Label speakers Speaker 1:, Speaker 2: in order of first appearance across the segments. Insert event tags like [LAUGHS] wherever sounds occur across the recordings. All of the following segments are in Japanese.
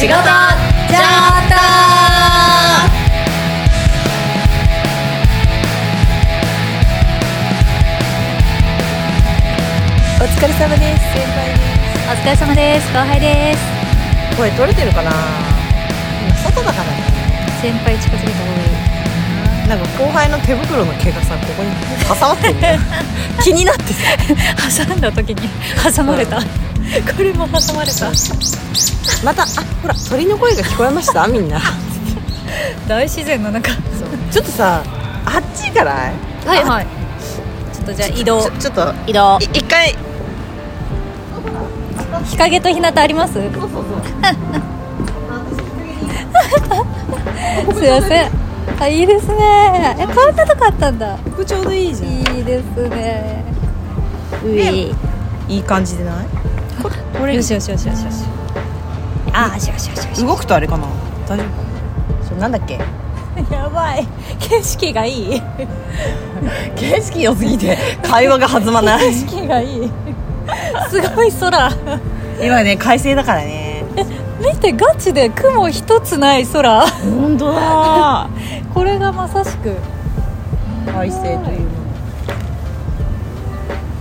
Speaker 1: 仕事じゃった
Speaker 2: お疲れ様です。先輩で
Speaker 1: お疲れ様です。後輩です。
Speaker 2: す声取れてるかな？今外だからね。
Speaker 1: 先輩近づけた方がいい。
Speaker 2: なんか後輩の手袋の毛がさここに挟まってんだよ気になって。さ [LAUGHS]
Speaker 1: 挟んだ時に挟まれた、[LAUGHS] これも挟まれた。
Speaker 2: またあほら鳥の声が聞こえました？みんな。[LAUGHS]
Speaker 1: 大自然の中。
Speaker 2: ちょっとさあっち行かない？
Speaker 1: はいはい。ちょっとじゃあ移動。
Speaker 2: ちょっと。
Speaker 1: 移動。
Speaker 2: い一回。
Speaker 1: 日陰と日向あります？すい
Speaker 2: そうそう。[LAUGHS] そう
Speaker 1: ません。あいいですね。えこんなとこあったんだ。
Speaker 2: ここちょうどいいじゃん。
Speaker 1: いいですね。う
Speaker 2: ね
Speaker 1: い。
Speaker 2: いい感じでない？ここれ
Speaker 1: よしよしよしよしよし。あーしよしよしよし
Speaker 2: 動くとあれかな？大丈夫？それなんだっけ？[LAUGHS]
Speaker 1: やばい。景色がいい。[LAUGHS]
Speaker 2: 景色良すぎて会話が弾まない。
Speaker 1: 景色がいい。すごい空。
Speaker 2: 今ね快晴だからね。[LAUGHS]
Speaker 1: 見てガチで雲一つない空。
Speaker 2: 本当だ。
Speaker 1: これがまさしく。
Speaker 2: 快晴という。もの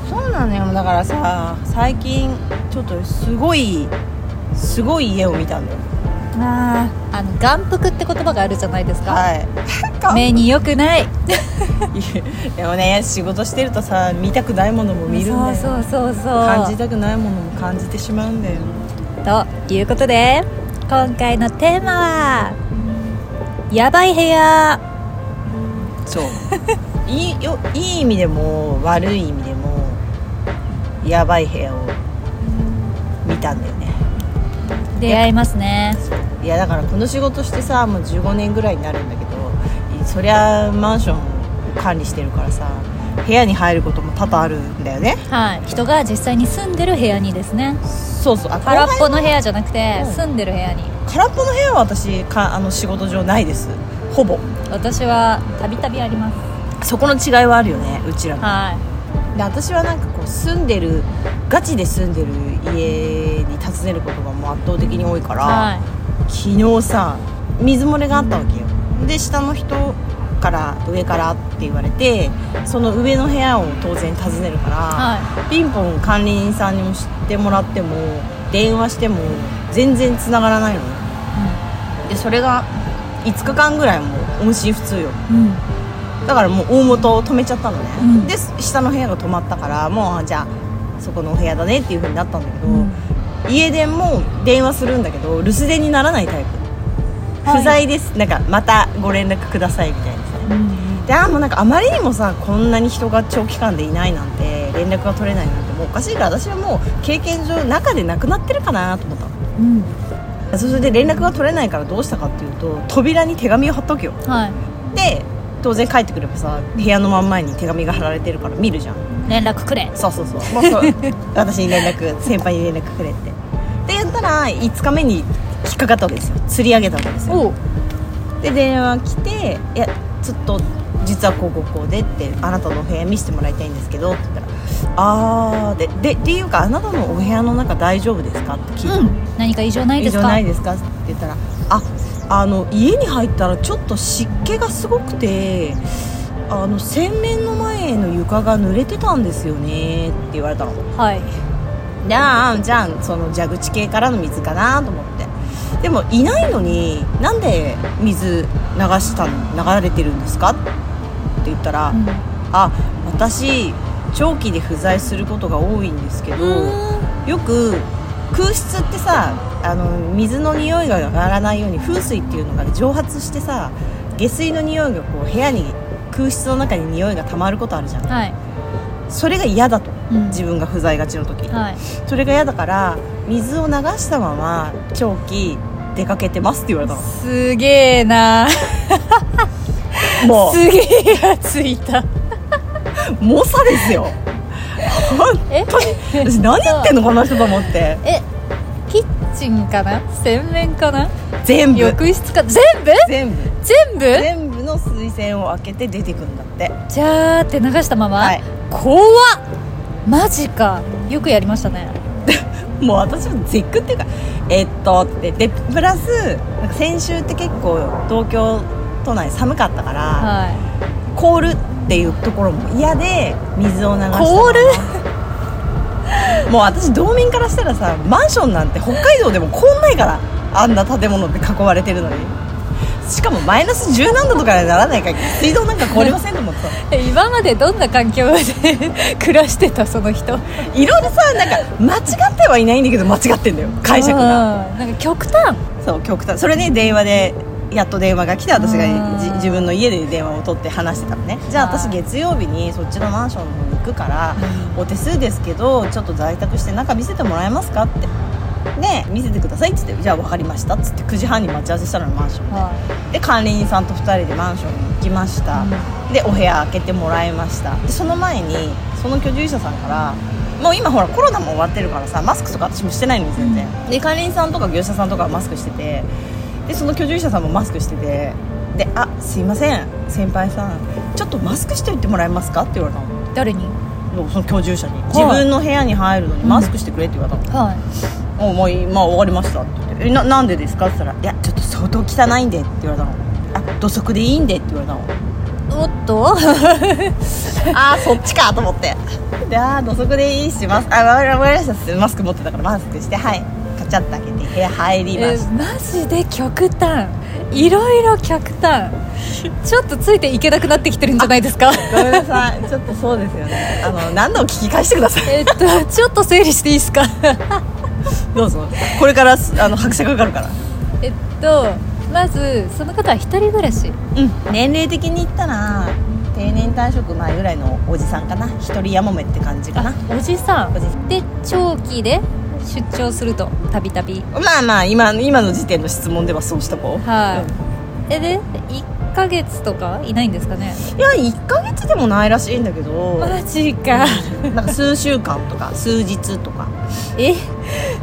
Speaker 2: そうなのよ。だからさ最近ちょっとすごいすごい家を見たんだよ。
Speaker 1: あーあの眼福って言葉があるじゃないですか、
Speaker 2: はい。[LAUGHS]
Speaker 1: 目に良くない。[LAUGHS]
Speaker 2: でもね仕事してるとさ見たくないものも見るんだよ。
Speaker 1: そうそうそうそう。
Speaker 2: 感じたくないものも感じてしまうんだよ。
Speaker 1: ということで今回のテーマはやばい部屋。
Speaker 2: そう。いいよいい意味でも悪い意味でもやばい部屋を見たんだよね。
Speaker 1: 出会いますね。
Speaker 2: いやだからこの仕事してさもう15年ぐらいになるんだけどそりゃマンションを管理してるからさ部屋に入ることも多々あるんだよね。
Speaker 1: はい。人が実際に住んでる部屋にですね。
Speaker 2: そうそう。あ
Speaker 1: 空っぽの部屋じゃなくて
Speaker 2: うん。
Speaker 1: 住んでる部屋に。
Speaker 2: 空っぽの部屋は私かあの仕事上ないです。ほぼ。
Speaker 1: 私はたびたびあります。
Speaker 2: そこの違いはあるよねうちらの。
Speaker 1: は
Speaker 2: で私はなんかこう住んでるガチで住んでる家に訪ねることがもう圧倒的に多いから、
Speaker 1: い。は
Speaker 2: 昨日さ水漏れがあったわけよ。で下の人から上からって言われてその上の部屋を当然訪ねるから、
Speaker 1: い。は
Speaker 2: ピンポン管理人さんにも知ってもらっても電話しても全然繋がらないのね。でそれが5日間ぐらいもう音信不通よ。
Speaker 1: いうん
Speaker 2: だからもう大元を止めちゃったのね、
Speaker 1: うん。
Speaker 2: で下の部屋が止まったからもうあじゃあそこのお部屋だねっていう風になったんだけど、
Speaker 1: うん。
Speaker 2: 家電も電話するんだけど留守電にならないタイプ、
Speaker 1: はい。
Speaker 2: 不在です。なんかまたご連絡くださいみたいなさ、
Speaker 1: うん
Speaker 2: であもうなんかあまりにもさこんなに人が長期間でいないなんて連絡が取れないなんてもうおかしいから私はもう経験上中でなくなってるかなと思ったの。
Speaker 1: うん。
Speaker 2: それで連絡が取れないからどうしたかっていうと扉に手紙を貼っとくよ。
Speaker 1: はい。
Speaker 2: で当然帰ってくればさ部屋の真ん前に手紙が貼られてるから見るじゃん。
Speaker 1: 連絡くれ。
Speaker 2: そうそうそう。もうそう。[LAUGHS] 私に連絡先輩に連絡くれって。でやったら5日目に引っかかったわけですよ。釣り上げたわけですよ。で電話来て「いやちょっと実はこうこうこうで」って「あなたのお部屋見せてもらいたいんですけど」って言ったら「あーででっていうかあなたのお部屋の中大丈夫ですか?」って聞いたの、
Speaker 1: うん。何か異常ないですか？
Speaker 2: 異常ないですか？って言ったら「ああの家に入ったらちょっと湿気がすごくてあの洗面の前の床が濡れてたんですよね」って言われたの。
Speaker 1: はい。
Speaker 2: じゃあじゃあその蛇口系からの水かなと思って。でもいないのになんで水流したの流れてるんですか？って言ったら、
Speaker 1: うん。
Speaker 2: あ私長期で不在することが多いんですけど、よく空室ってさあの水の匂いが上がらないように風水っていうのが蒸発してさ下水の匂いがこう部屋に空室の中に匂いが溜まることあるじゃん。
Speaker 1: はい。
Speaker 2: それが嫌だと
Speaker 1: うん。
Speaker 2: 自分が不在がちの時、
Speaker 1: はい。
Speaker 2: それが嫌だから水を流したまま長期出かけてますって言われたの。
Speaker 1: すげえな。
Speaker 2: も [LAUGHS]
Speaker 1: すげえやついた。
Speaker 2: う [LAUGHS] 猛者ですよ本
Speaker 1: え
Speaker 2: 当に。私何言ってんのこの人と思って。
Speaker 1: えキッチンかな？洗面かな？
Speaker 2: 全部。
Speaker 1: 浴室か？全部？
Speaker 2: 全部。
Speaker 1: 全部？
Speaker 2: 全部の水栓を開けて出てくんだって。
Speaker 1: じゃーって流したまま、
Speaker 2: はい。
Speaker 1: 怖っ。マジか。よくやりましたね。[LAUGHS]
Speaker 2: もう私も絶句っていうかえっとってでプラスなんか先週って結構東京都内寒かったから、
Speaker 1: は
Speaker 2: 凍るっていうところも嫌で水を流した
Speaker 1: 凍る？[LAUGHS]
Speaker 2: もう私道民からしたらさマンションなんて北海道でも凍んないからあんな建物って囲われてるのに。しかもマイナス10何度とかにならないから水道なんか凍りませんと思ってさ
Speaker 1: い [LAUGHS] 今までどんな環境で [LAUGHS] 暮らしてたその人？
Speaker 2: いろいろさなんか間違ってはいないんだけど間違ってんだよ。解釈が。
Speaker 1: うんなんか極端。
Speaker 2: そう極端。それね電話でやっと電話が来て私が自分の家で電話を取って話してたのね。じゃあ
Speaker 1: はい
Speaker 2: 私月曜日にそっちのマンションの方に行くからお手数ですけどちょっと在宅して中見せてもらえますかって。で見せてくださいっつってじゃあ分かりましたっつって9時半に待ち合わせしたのよマンションで。
Speaker 1: は
Speaker 2: で管理人さんと2人でマンションに行きました、でお部屋開けてもらいました。でその前にその居住者さんからもう今ほらコロナも終わってるからさマスクとか私もしてないのに全然、で管理人さんとか業者さんとかはマスクしててでその居住者さんもマスクしててで「あすいません先輩さんちょっとマスクしておいてもらえますか?」って言われたの。
Speaker 1: 誰に？
Speaker 2: その居住者に、自分の部屋に入るのにマスクしてくれって言われたの、
Speaker 1: はい。
Speaker 2: おもういいまあ終わりましたって言って。えななんでですか?」って言ったら「いやちょっと相当汚いんで」って言われたの「あ土足でいいんで」って言われたの。
Speaker 1: おっと？[LAUGHS]
Speaker 2: ああそっちかと思って。でああ土足でいいしますあわかりました。マスク持ってたからマスクしてはい。カチャッと開けて部屋入りま
Speaker 1: え
Speaker 2: した
Speaker 1: マジで極端。いろいろ極端。ちょっとついていけなくなってきてるんじゃないですか？
Speaker 2: ごめんなさい。ちょっとそうですよね。あの何度も聞き返してください。[LAUGHS]
Speaker 1: えっとちょっと整理していいですか？[LAUGHS]
Speaker 2: どうぞ。これからすあの拍車かかるから。
Speaker 1: えっとまずその方は一人暮らし。
Speaker 2: うん。年齢的に言ったら定年退職前ぐらいのおじさんかな。一人やもめって感じかな。
Speaker 1: おじさん。で長期で出張するとたびたび。
Speaker 2: まあまあ今今の時点の質問ではそうしと。こう
Speaker 1: はい、
Speaker 2: うん。
Speaker 1: えで1ヶ月とかいないんですかね？
Speaker 2: いや1ヶ月でもないらしいんだけど。
Speaker 1: マジか。
Speaker 2: なんか数週間とか数日とか。
Speaker 1: え？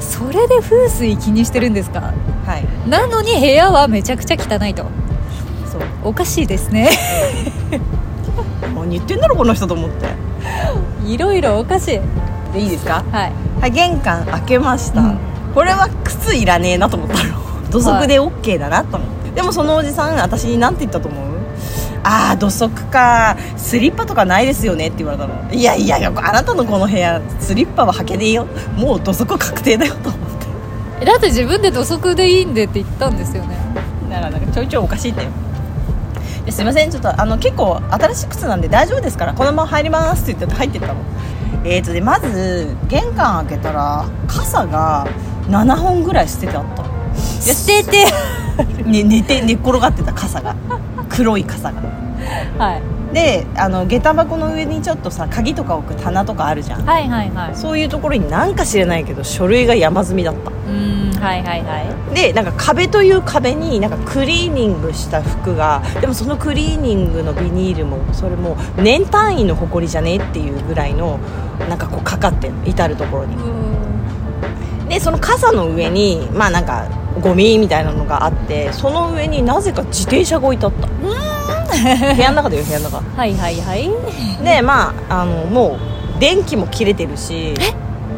Speaker 1: それで風水気にしてるんですか？
Speaker 2: はい。
Speaker 1: なのに部屋はめちゃくちゃ汚いと。
Speaker 2: そう。
Speaker 1: おかしいですね。
Speaker 2: 何言ってんだろこの人と思って。[LAUGHS]
Speaker 1: いろいろおかしい。
Speaker 2: でいいですか？
Speaker 1: はい
Speaker 2: はい玄関開けました、
Speaker 1: うん。
Speaker 2: これは靴いらねえなと思ったの。土足で OK だなと思って、でもそのおじさん私に何て言ったと思う？ああ土足か。スリッパとかないですよねって言われたの。いやいやいやあなたのこの部屋スリッパは履けねえよ。もう土足確定だよと思って。
Speaker 1: えだって自分で土足でいいんでって言ったんですよね。
Speaker 2: だからなんかちょいちょいおかしいんだよ。ですいません。ちょっとあの結構新しい靴なんで大丈夫ですからこのまま入りますって言って入ってったのえーとでまず玄関開けたら傘が7本ぐらい捨ててあった。
Speaker 1: 捨てて。[LAUGHS]
Speaker 2: ね、寝て寝っ転がってた傘が。黒い傘が。
Speaker 1: はい。
Speaker 2: であの下駄箱の上にちょっとさ鍵とか置く棚とかあるじゃん。
Speaker 1: はいはいはい。
Speaker 2: そういうところになんか知れないけど書類が山積みだった。
Speaker 1: うーんはいはいはい。
Speaker 2: でなんか壁という壁になんかクリーニングした服がでもそのクリーニングのビニールもそれも年単位の埃じゃねっていうぐらいのなんかこうかかって至る所に。でその傘の上にまあなんかゴミみたいなのがあってその上になぜか自転車が置いてあった。部屋の中だよ部屋の中。
Speaker 1: はいはいはい。
Speaker 2: でまああのもう電気も切れてるし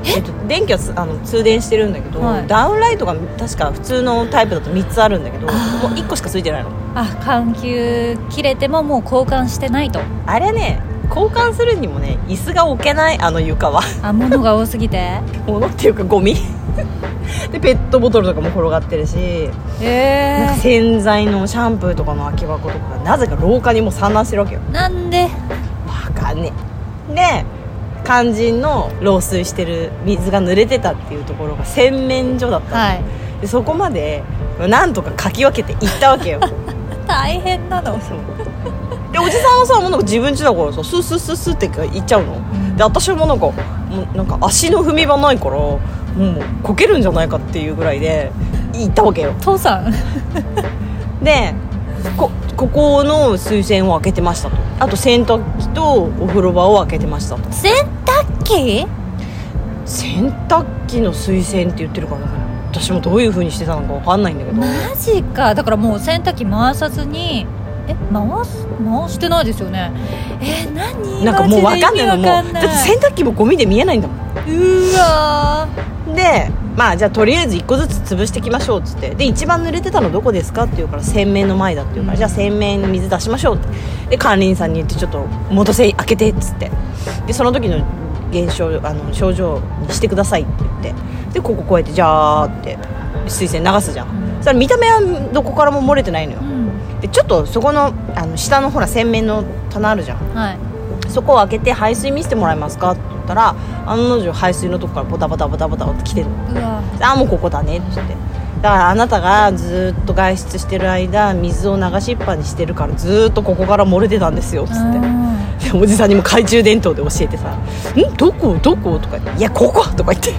Speaker 2: え？っと、電気はつあの通電してるんだけど、
Speaker 1: はい。
Speaker 2: ダウンライトが確か普通のタイプだと3つあるんだけどもう
Speaker 1: あー
Speaker 2: 1個しかついてないの。
Speaker 1: あ緩急切れてももう交換してないと。
Speaker 2: あれね交換するにもね椅子が置けないあの床は。
Speaker 1: あ物が多すぎて？[LAUGHS]
Speaker 2: 物っていうかゴミ。[LAUGHS] でペットボトルとかも転がってるし。なん
Speaker 1: え
Speaker 2: か洗剤のシャンプーとかの空き箱とかがなぜか廊下にも散乱してるわけよ。
Speaker 1: ー、なんで？
Speaker 2: わかんねえ。で肝心の漏水してる水が濡れてたっていうところが洗面所だったの、
Speaker 1: はい。
Speaker 2: でそこまでなんとかかき分けて行ったわけよ。[LAUGHS]
Speaker 1: 大変なの。
Speaker 2: そうでおじさんはさもうなんか自分家だからさスースースースーって行っちゃうの、
Speaker 1: ん
Speaker 2: で私はもうなんかもうなんか足の踏み場ないからもうこけるんじゃないかっていうぐらいで行ったわけよ。
Speaker 1: 父さん。
Speaker 2: でこここの水洗を開けてましたと。あと洗濯機とお風呂場を開けてましたと。
Speaker 1: 洗濯機？
Speaker 2: 洗濯機の水洗って言ってるから私もどういう風にしてたのか分かんないんだけど。
Speaker 1: マジか。だからもう洗濯機回さずにえ回す回してないですよね。え何
Speaker 2: なんかもう分かんないの。もうだって洗濯機もゴミで見えないんだもん。
Speaker 1: うわ
Speaker 2: でまあじゃあとりあえず1個ずつ潰していきましょうっつって。で一番濡れてたのどこですかって言うから洗面の前だって言うから、じゃあ洗面の水出しましょうって。で管理員さんに言ってちょっと元栓開けてっつって。でその時の現象あの症状にしてくださいって言って。でこここうやってジャーって水栓流すじゃん、そしたら見た目はどこからも漏れてないのよ、でちょっとそこのあの下のほら洗面の棚あるじゃん。
Speaker 1: はい。
Speaker 2: そこを開けて排水見せてもらえますか？って言ったら案の定排水のとこからボタボタボタボタって来てるの。
Speaker 1: うわ。
Speaker 2: あもうここだねって言って。だからあなたがずっと外出してる間水を流しっぱにしてるからずっとここから漏れてたんですよっつって。でおじさんにも懐中電灯で教えてさ「ん？どこ？どこ?」とか言って「いやここ!」とか言って。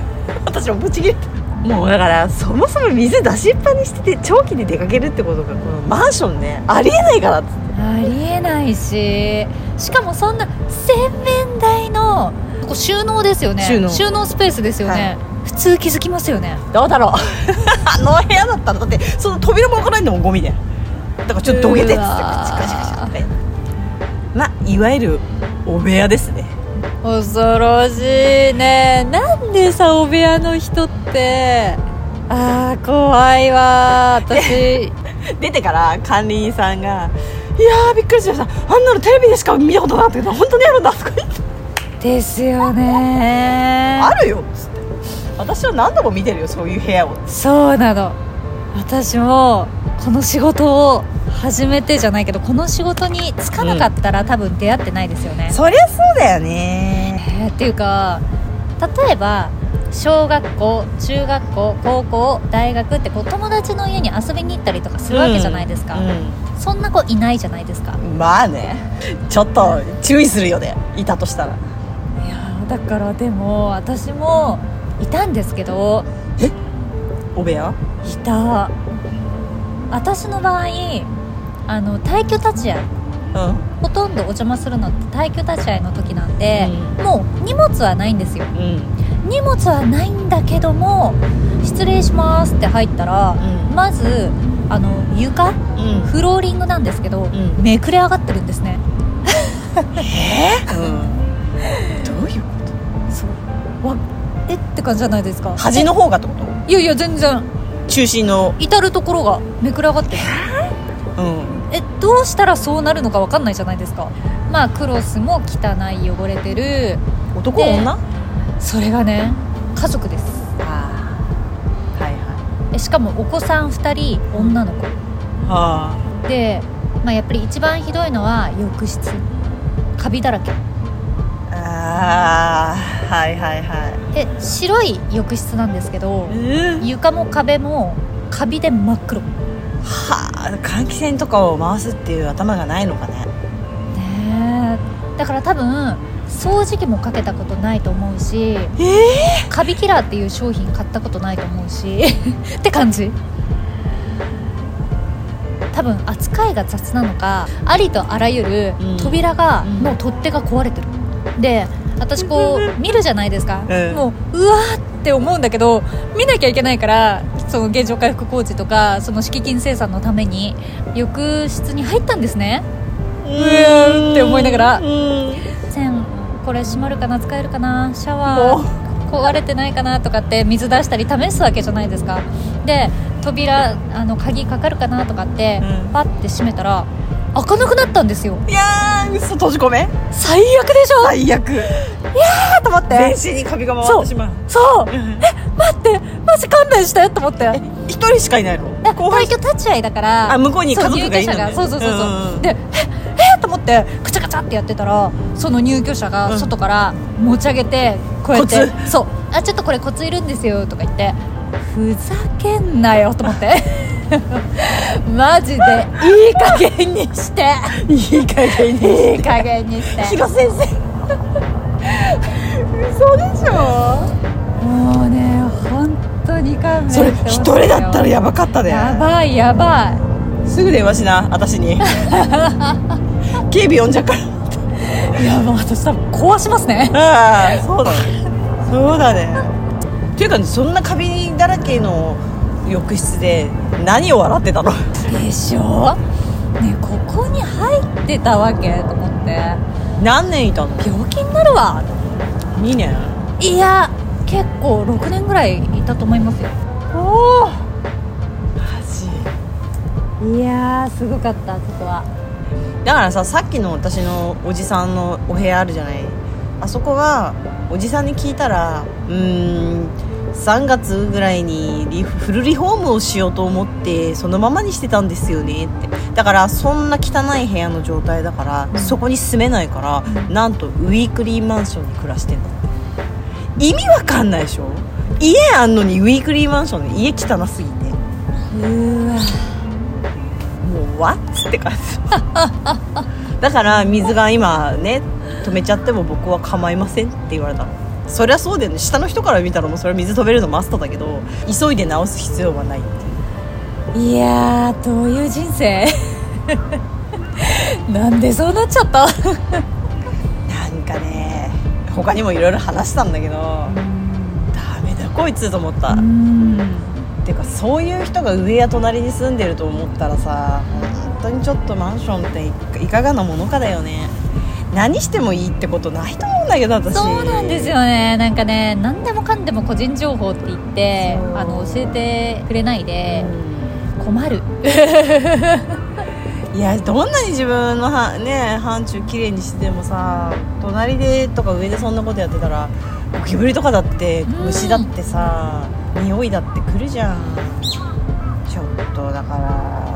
Speaker 2: 私もブチ切れてもうだからそもそも水出しっぱにしてて長期で出かけるってことがこのマンションねありえないからっつって。
Speaker 1: ありえないししかもそんな洗面台のここ収納ですよね。
Speaker 2: 収納。
Speaker 1: スペースですよね、普通気づきますよね。
Speaker 2: どうだろう。[LAUGHS] あの部屋だったらだってその扉も開かないんだもんゴミで。だからちょっとどけてっつってカチカチカチって。まあいわゆるお部屋ですね
Speaker 1: 恐ろしいね。なんでさお部屋の人って。あー怖いわ。私。[LAUGHS]
Speaker 2: 出てから管理員さんが「いやーびっくりしました。あんなのテレビでしか見たことなかったけど本当にあるんだ」とか言って
Speaker 1: ですよね。
Speaker 2: あるよ」っつって私は何度も見てるよそういう部屋を。
Speaker 1: そうなの。私もこの仕事を始めてじゃないけどこの仕事に就かなかったら、多分出会ってないですよね、
Speaker 2: そりゃそうだよね。
Speaker 1: えーっていうか例えば小学校中学校高校大学ってこう友達の家に遊びに行ったりとかするわけじゃないですか、
Speaker 2: うん
Speaker 1: そんな子いないじゃないですか。
Speaker 2: うんまあね。ちょっと注意するよね。いたとしたら。
Speaker 1: いやーだからでも私もいたんですけど
Speaker 2: お部屋？
Speaker 1: いた。私の場合あの退去立ち会い。
Speaker 2: うん。
Speaker 1: ほとんどお邪魔するのって退去立ち会いの時なんで、
Speaker 2: う
Speaker 1: もう荷物はないんですよ。
Speaker 2: うん。
Speaker 1: 荷物はないんだけども失礼しますって入ったら、
Speaker 2: うん。
Speaker 1: まずあの床
Speaker 2: うん。
Speaker 1: フローリングなんですけど、
Speaker 2: ん。
Speaker 1: めくれ上がってるんですね。
Speaker 2: うん。どういうこ
Speaker 1: そう。わえって感じじゃないですか。
Speaker 2: と端の方がってこと？
Speaker 1: いやいや全然。
Speaker 2: 中心の。
Speaker 1: 至る所がめくれ上がってる。
Speaker 2: うん
Speaker 1: えどうしたらそうなるのか分かんないじゃないですか。まあクロスも汚い汚れてる。
Speaker 2: 男
Speaker 1: で
Speaker 2: 女？
Speaker 1: それがね家族です。
Speaker 2: ああはいは
Speaker 1: えしかもお子さん2人女の子。
Speaker 2: いは
Speaker 1: で、まあ、やっぱり一番ひどいのは浴室。カビだらけ。
Speaker 2: ああー。はいはいはい。
Speaker 1: で白い浴室なんですけど
Speaker 2: うん
Speaker 1: 床も壁もカビで真っ黒。ね
Speaker 2: はあ換気扇とかを回すっていう頭がないのかね。
Speaker 1: え。だから多分掃除機もかけたことないと思うし
Speaker 2: え
Speaker 1: カビキラーっていう商品買ったことないと思うし [LAUGHS] って感じ。多分扱いが雑なのかありとあらゆる
Speaker 2: うん。
Speaker 1: 扉が、
Speaker 2: うん。
Speaker 1: の取っ手が壊れてる。で私こう見るじゃないですか、
Speaker 2: うん。
Speaker 1: もううわーって思うんだけど見なきゃいけないからその現状回復工事とかその敷金生産のために浴室に入ったんですね。
Speaker 2: う
Speaker 1: ーって思いながら。
Speaker 2: うん。
Speaker 1: 線これ閉まるかな使えるかなシャワー壊れてないかなとかって水出したり試すわけじゃないですか。で扉あの鍵かかるかなとかって、
Speaker 2: うん。
Speaker 1: パッて閉めたら開かなくなったんですよ。
Speaker 2: いやー嘘閉じ込め？
Speaker 1: 最悪でしょ？
Speaker 2: 最悪。いや
Speaker 1: ーと思って。
Speaker 2: 全身にカビが回ってしまう。
Speaker 1: そう。
Speaker 2: うん
Speaker 1: 待って。マジ勘弁してと思って。
Speaker 2: え一人しかいないの？
Speaker 1: え
Speaker 2: 後輩
Speaker 1: 退去立ち会いだから。
Speaker 2: あ向こうに家族がいるのね。
Speaker 1: そうそうそうそうそう、
Speaker 2: うんうん。
Speaker 1: でええと思ってカチャカチャってやってたらその入居者が
Speaker 2: うん。
Speaker 1: 外から持ち上げてこうやって、
Speaker 2: コ
Speaker 1: そうあちょっとこれコツいるんですよとか言ってふざけんなよと思って [LAUGHS] マジでいい加減にして。
Speaker 2: いい加減に
Speaker 1: いい加減にして。
Speaker 2: 広先生嘘でしょ。
Speaker 1: もうね本当に勘弁
Speaker 2: それ一人だったらやばかったね
Speaker 1: やばいやばい。
Speaker 2: すぐ電話しな私に。[LAUGHS] 警備呼んじゃうから。
Speaker 1: いやもう私多分壊しますね。
Speaker 2: ああそうだね。そうだね。っていうかそんなカビだらけの浴室で何を笑ってたの？
Speaker 1: でしょ？ねここに入ってたわけと思って。
Speaker 2: 何年いたの？
Speaker 1: 病気になるわ。
Speaker 2: 2年。
Speaker 1: いや結構6年ぐらいいたと思いますよ。
Speaker 2: おおマジ。
Speaker 1: いやーすごかったそこは。
Speaker 2: だからささっきの私のおじさんのお部屋あるじゃない？あそこはおじさんに聞いたらうーん3月ぐらいにリフフルリフォームをしようと思ってそのままにしてたんですよねって。だからそんな汚い部屋の状態だから、
Speaker 1: うん。
Speaker 2: そこに住めないから、
Speaker 1: うん。
Speaker 2: なんとウィークリーマンションに暮らしてんだって意味わかんないでしょ？家あんのにウィークリーマンションで家汚すぎて。
Speaker 1: うーわ。
Speaker 2: もうわっつって感じだから水が今ね止めちゃっても僕は構いませんって言われたのそりゃそうだよね。下の人から見たらもうそれは水止めるのマストだけど急いで直す必要はないっていう。
Speaker 1: いやーどういう人生？[LAUGHS] なんでそうなっちゃった？
Speaker 2: なんかね他にもいろいろ話したんだけどダメだこいつと思った、
Speaker 1: うん。
Speaker 2: てかそういう人が上や隣に住んでると思ったらさ本当にちょっとマンションっていいかがなものかだよね何してもいいってことないと思うんだけど私。
Speaker 1: そうなんですよね。なんかね何でもかんでも個人情報って言ってあの教えてくれないで困る。[LAUGHS]
Speaker 2: いやどんなに自分のはね範疇きれいにしてもさ隣でとか上でそんなことやってたらゴキブリとかだって
Speaker 1: うん
Speaker 2: 虫だってさ、匂いだってくるじゃん。ちょっとだから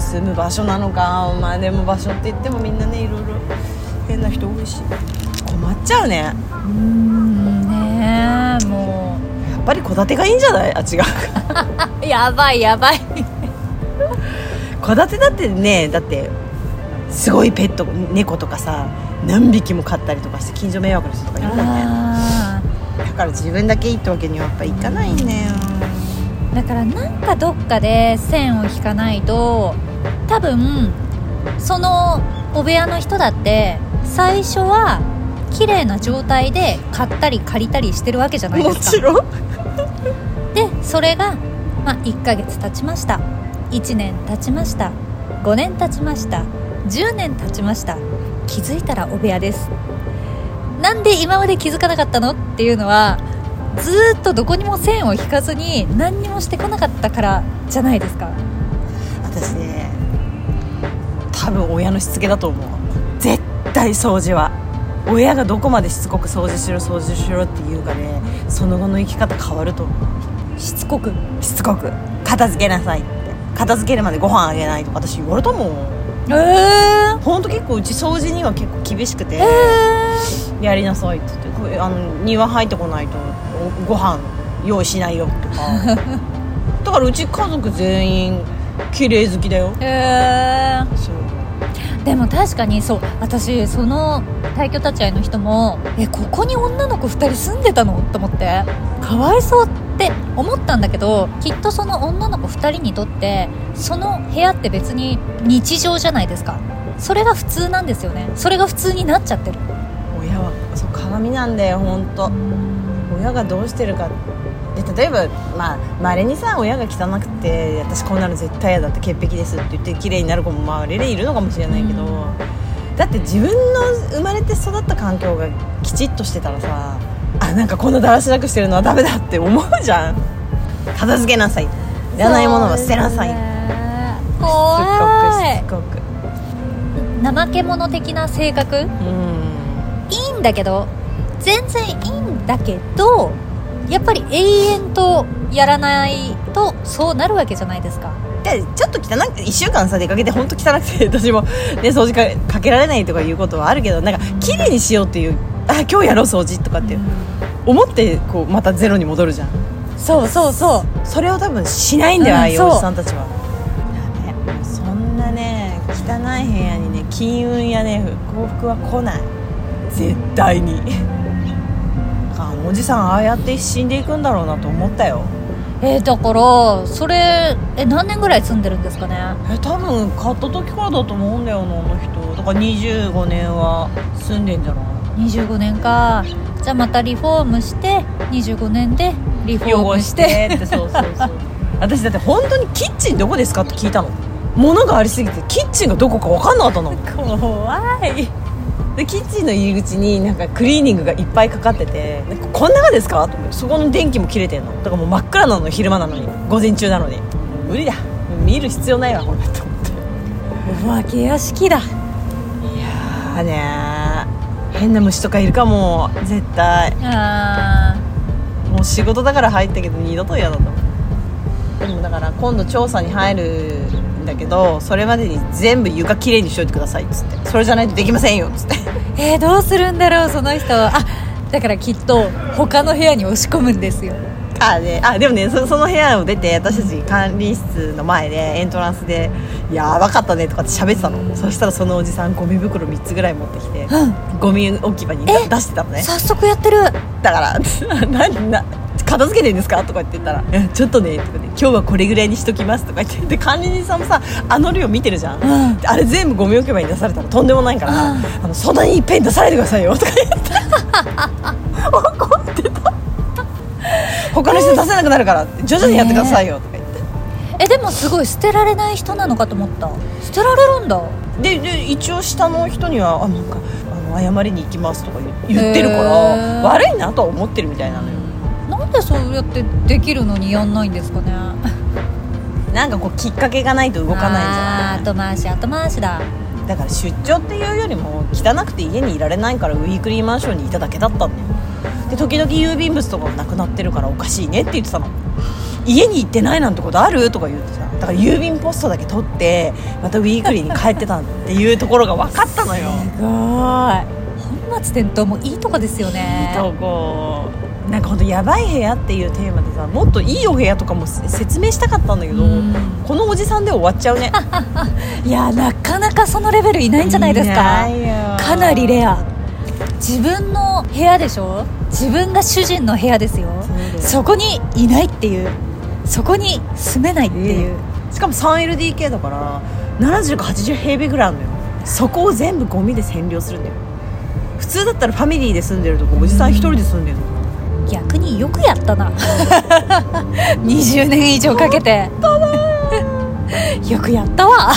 Speaker 2: 住む場所なのかまあでも場所って言ってもみんなねいろいろ変な人多いし。困っちゃうね。や
Speaker 1: うんねえも
Speaker 2: っぱり戸建てがいいんじゃない？あ違う。
Speaker 1: う [LAUGHS] やばいやばい。
Speaker 2: 戸建てだってねだってすごいペット猫とかさ何匹も飼ったりとかして近所迷惑の人とかいるもんね。
Speaker 1: あ
Speaker 2: だから自分だけいいってわけにはやっぱいかないんだよ
Speaker 1: ーだからなんかどっかで線を引かないと多分そのお部屋の人だって最初は綺麗な状態で買ったり借りたりしてるわけじゃないで
Speaker 2: も
Speaker 1: すか。
Speaker 2: ちろん。
Speaker 1: でそれが、まあ、1ヶ月経ちました。1年経ちました。5年経ちました。10年経ちました。気づいたらお部屋です。なんで今まで気づかなかったの？っていうのはずーっとどこにも線を引かずに何にもしてこなかったからじゃないですか
Speaker 2: 多分親のしつけだと思う。絶対掃除は。親がどこまでしつこく掃除しろ掃除しろって言うかねその後の生き方変わると思う。
Speaker 1: しつこく。
Speaker 2: しつこく。片付けなさいって。片付けるまでご飯あげないとか私言われたもん。
Speaker 1: えー、
Speaker 2: ほんと結構うち掃除には結構厳しくて、
Speaker 1: え
Speaker 2: やりなさいって言ってあの庭入ってこないとおご飯用意しないよとか。[LAUGHS] だからうち家族全員綺麗好きだよ。
Speaker 1: ー、えー。
Speaker 2: そう
Speaker 1: でも確かにそう私その退去立ち会いの人もえここに女の子2人住んでたの？と思って。かわいそうって思ったんだけどきっとその女の子2人にとってその部屋って別に日常じゃないですか。それが普通なんですよね。それが普通になっちゃってる。
Speaker 2: 親はそう鏡なんだよ本当親がどうしてるかで例えばまあ稀にさ親が汚くて私こんなの絶対嫌だって潔癖ですって言って綺麗になる子もまあレレいるのかもしれないけど、だって自分の生まれて育った環境がきちっとしてたらさあなんかこんなだらしなくしてるのはダメだって思うじゃん。片付けなさい。いらないものは捨てなさい、
Speaker 1: ね。
Speaker 2: す
Speaker 1: 怖い
Speaker 2: っごくしつこく。
Speaker 1: 怠け者的な性格？
Speaker 2: うん。
Speaker 1: いいんだけど全然いいんだけどやっぱり永遠とやらないとそうなるわけじゃないですか。
Speaker 2: でちょっと汚く1週間さ出かけて本当汚くて私も、ね、掃除かかけられないとかいうことはあるけどなんか綺麗にしようっていうあ今日やろう掃除とかって思ってこうまたゼロに戻るじゃん。
Speaker 1: そうそうそう。
Speaker 2: それを多分しないんだよ、
Speaker 1: うん
Speaker 2: ああいうおじさんたちは。そんなね汚い部屋にね金運やね幸福は来ない。絶対におじさんああやって死んでいくんだろうなと思ったよ。
Speaker 1: えーだからそれえ何年ぐらい住んでるんですかね？
Speaker 2: え多分買った時からだと思うんだよなあの人。だから25年は住んでんじゃない
Speaker 1: ？25年か。じゃあまたリフォームして25年でリフォームし
Speaker 2: て。ってそうそうそう。[LAUGHS] 私だって本当にキッチンどこですかって聞いたの。物がありすぎてキッチンがどこか分かんなかったの。
Speaker 1: 怖い
Speaker 2: でキッチンの入り口になんかクリーニングがいっぱいかかっててこん中ですか？と思ってそこの電気も切れてんの。だからもう真っ暗なの昼間なのに。午前中なのに。無理だ。見る必要ないわこれと思って。
Speaker 1: お化け屋敷だ。
Speaker 2: いやーねー。変な虫とかいるかも。絶対。
Speaker 1: あ
Speaker 2: もう仕事だから入ったけど二度と嫌だと思う。でもだから今度調査に入るんだけどそれまでに全部床きれいにしといてくださいっつって。それじゃないとできませんよっつって。
Speaker 1: ーえー、どうするんだろうその人。あだからきっと他の部屋に押し込むんですよ。
Speaker 2: あであでもねそその部屋を出て私たち管理室の前でエントランスで「やばかったね」とかって喋ってたの。そしたらそのおじさんゴミ袋3つぐらい持ってきて
Speaker 1: うん。
Speaker 2: ゴミ置き場に出してたのね。
Speaker 1: 早速やってる。
Speaker 2: だから「何 [LAUGHS] な片付けてんですか?」とか言ってたらえ「ちょっとね」とかで「今日はこれぐらいにしときます」とか言ってで管理人さんもさあの量見てるじゃん、
Speaker 1: うん。
Speaker 2: であれ全部ゴミ置き場に出されたらとんでもないから、
Speaker 1: うん。
Speaker 2: あのそんなにいっぺん出さないでくださいよとか言って。[LAUGHS] 怒ってた。他の人出せなくなるから徐々にやってくださいよとか言って、
Speaker 1: えでもすごい捨てられない人なのかと思った。捨てられるんだ。
Speaker 2: でで一応下の人には「あなんかあの謝りに行きます」とか言言ってるから
Speaker 1: へー。
Speaker 2: 悪いなとは思ってるみたいなのよ
Speaker 1: なんでそうやってできるのにやんないんですかね。
Speaker 2: なんかこうきっかけがないと動かないんじゃ
Speaker 1: あー後回し後回しだ。
Speaker 2: ないだから出張っていうよりも汚くて家にいられないからウィークリーマンションにいただけだったんだよで時々郵便物とかもなくなってるからおかしいねって言ってたの。家に行ってないなんてことある？とか言ってさ。だから郵便ポストだけ取ってまたウィークリーに帰ってたっていうところが分かったのよ。
Speaker 1: すごい。本末転倒もいいとこですよね。
Speaker 2: とこ。うなんかほんとやばい部屋っていうテーマでさもっといいお部屋とかもせ説明したかったんだけど、
Speaker 1: うん。
Speaker 2: このおじさんで終わっちゃうね。[LAUGHS]
Speaker 1: いやなかなかそのレベルいないんじゃないですか？かなりレア。自分の部屋でしょ？自分が主人の部屋ですよ。
Speaker 2: そ
Speaker 1: こにいないっていう。そこに住めないっていう、
Speaker 2: しかも 3LDK だから70か80平米ぐらいあるのよ。そこを全部ゴミで占領するんだよ。普通だったらファミリーで住んでるとこおじさん一人で住んでるの
Speaker 1: 逆によくやったな。[LAUGHS] 20年以上かけて。よくやったわ。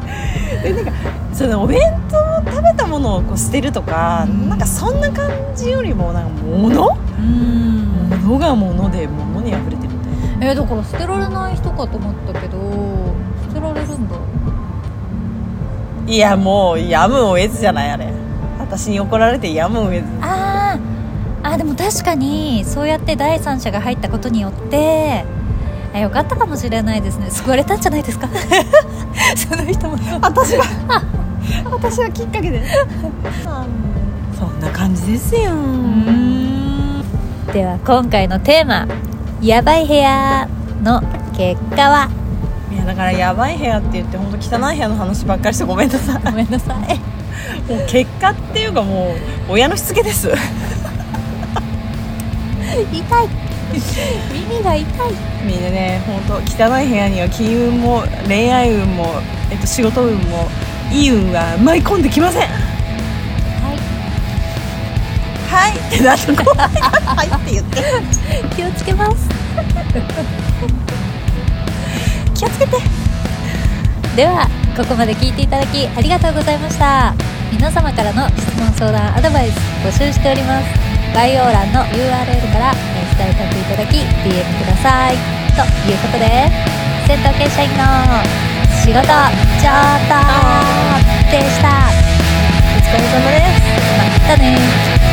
Speaker 1: [LAUGHS]
Speaker 2: でなんかそのお弁当を食べたものをこう捨てるとか、
Speaker 1: うん。
Speaker 2: なんかそんな感じよりもなんか物？
Speaker 1: うん。
Speaker 2: 物が物で物に溢れてるみたいな。
Speaker 1: えだから捨てられない人かと思ったけど捨てられるんだ。
Speaker 2: いやもうやむを得ずじゃないあれ。私に怒られてやむを得ず。
Speaker 1: あーでも確かにそうやって第三者が入ったことによってあよかったかもしれないですね。救われたんじゃないですか？[LAUGHS] その人も。
Speaker 2: 私が。私がきっかけで。[LAUGHS] そんな感じですよ。
Speaker 1: では今回のテーマ「やばい部屋」の結果は？い
Speaker 2: やだからやばい部屋って言って本当汚い部屋の話ばっかりしてごめんなさい。
Speaker 1: ごめんなさい。[LAUGHS]
Speaker 2: もう結果っていうかもう親のしつけです
Speaker 1: 痛い。耳が痛い。
Speaker 2: みんなね本当汚い部屋には金運も恋愛運も、えっと、仕事運もいい運は舞い込んできません。
Speaker 1: はい。
Speaker 2: はいってなって怖いはいって言って。
Speaker 1: 気をつけます。
Speaker 2: 気をつけて。
Speaker 1: ではここまで聞いていただきありがとうございました。皆様からの質問相談アドバイス募集しております概要欄の URL からえー伝えていただき DM ください。ということで戦闘系社員の仕事ちょっとでした。お疲れ様です。またね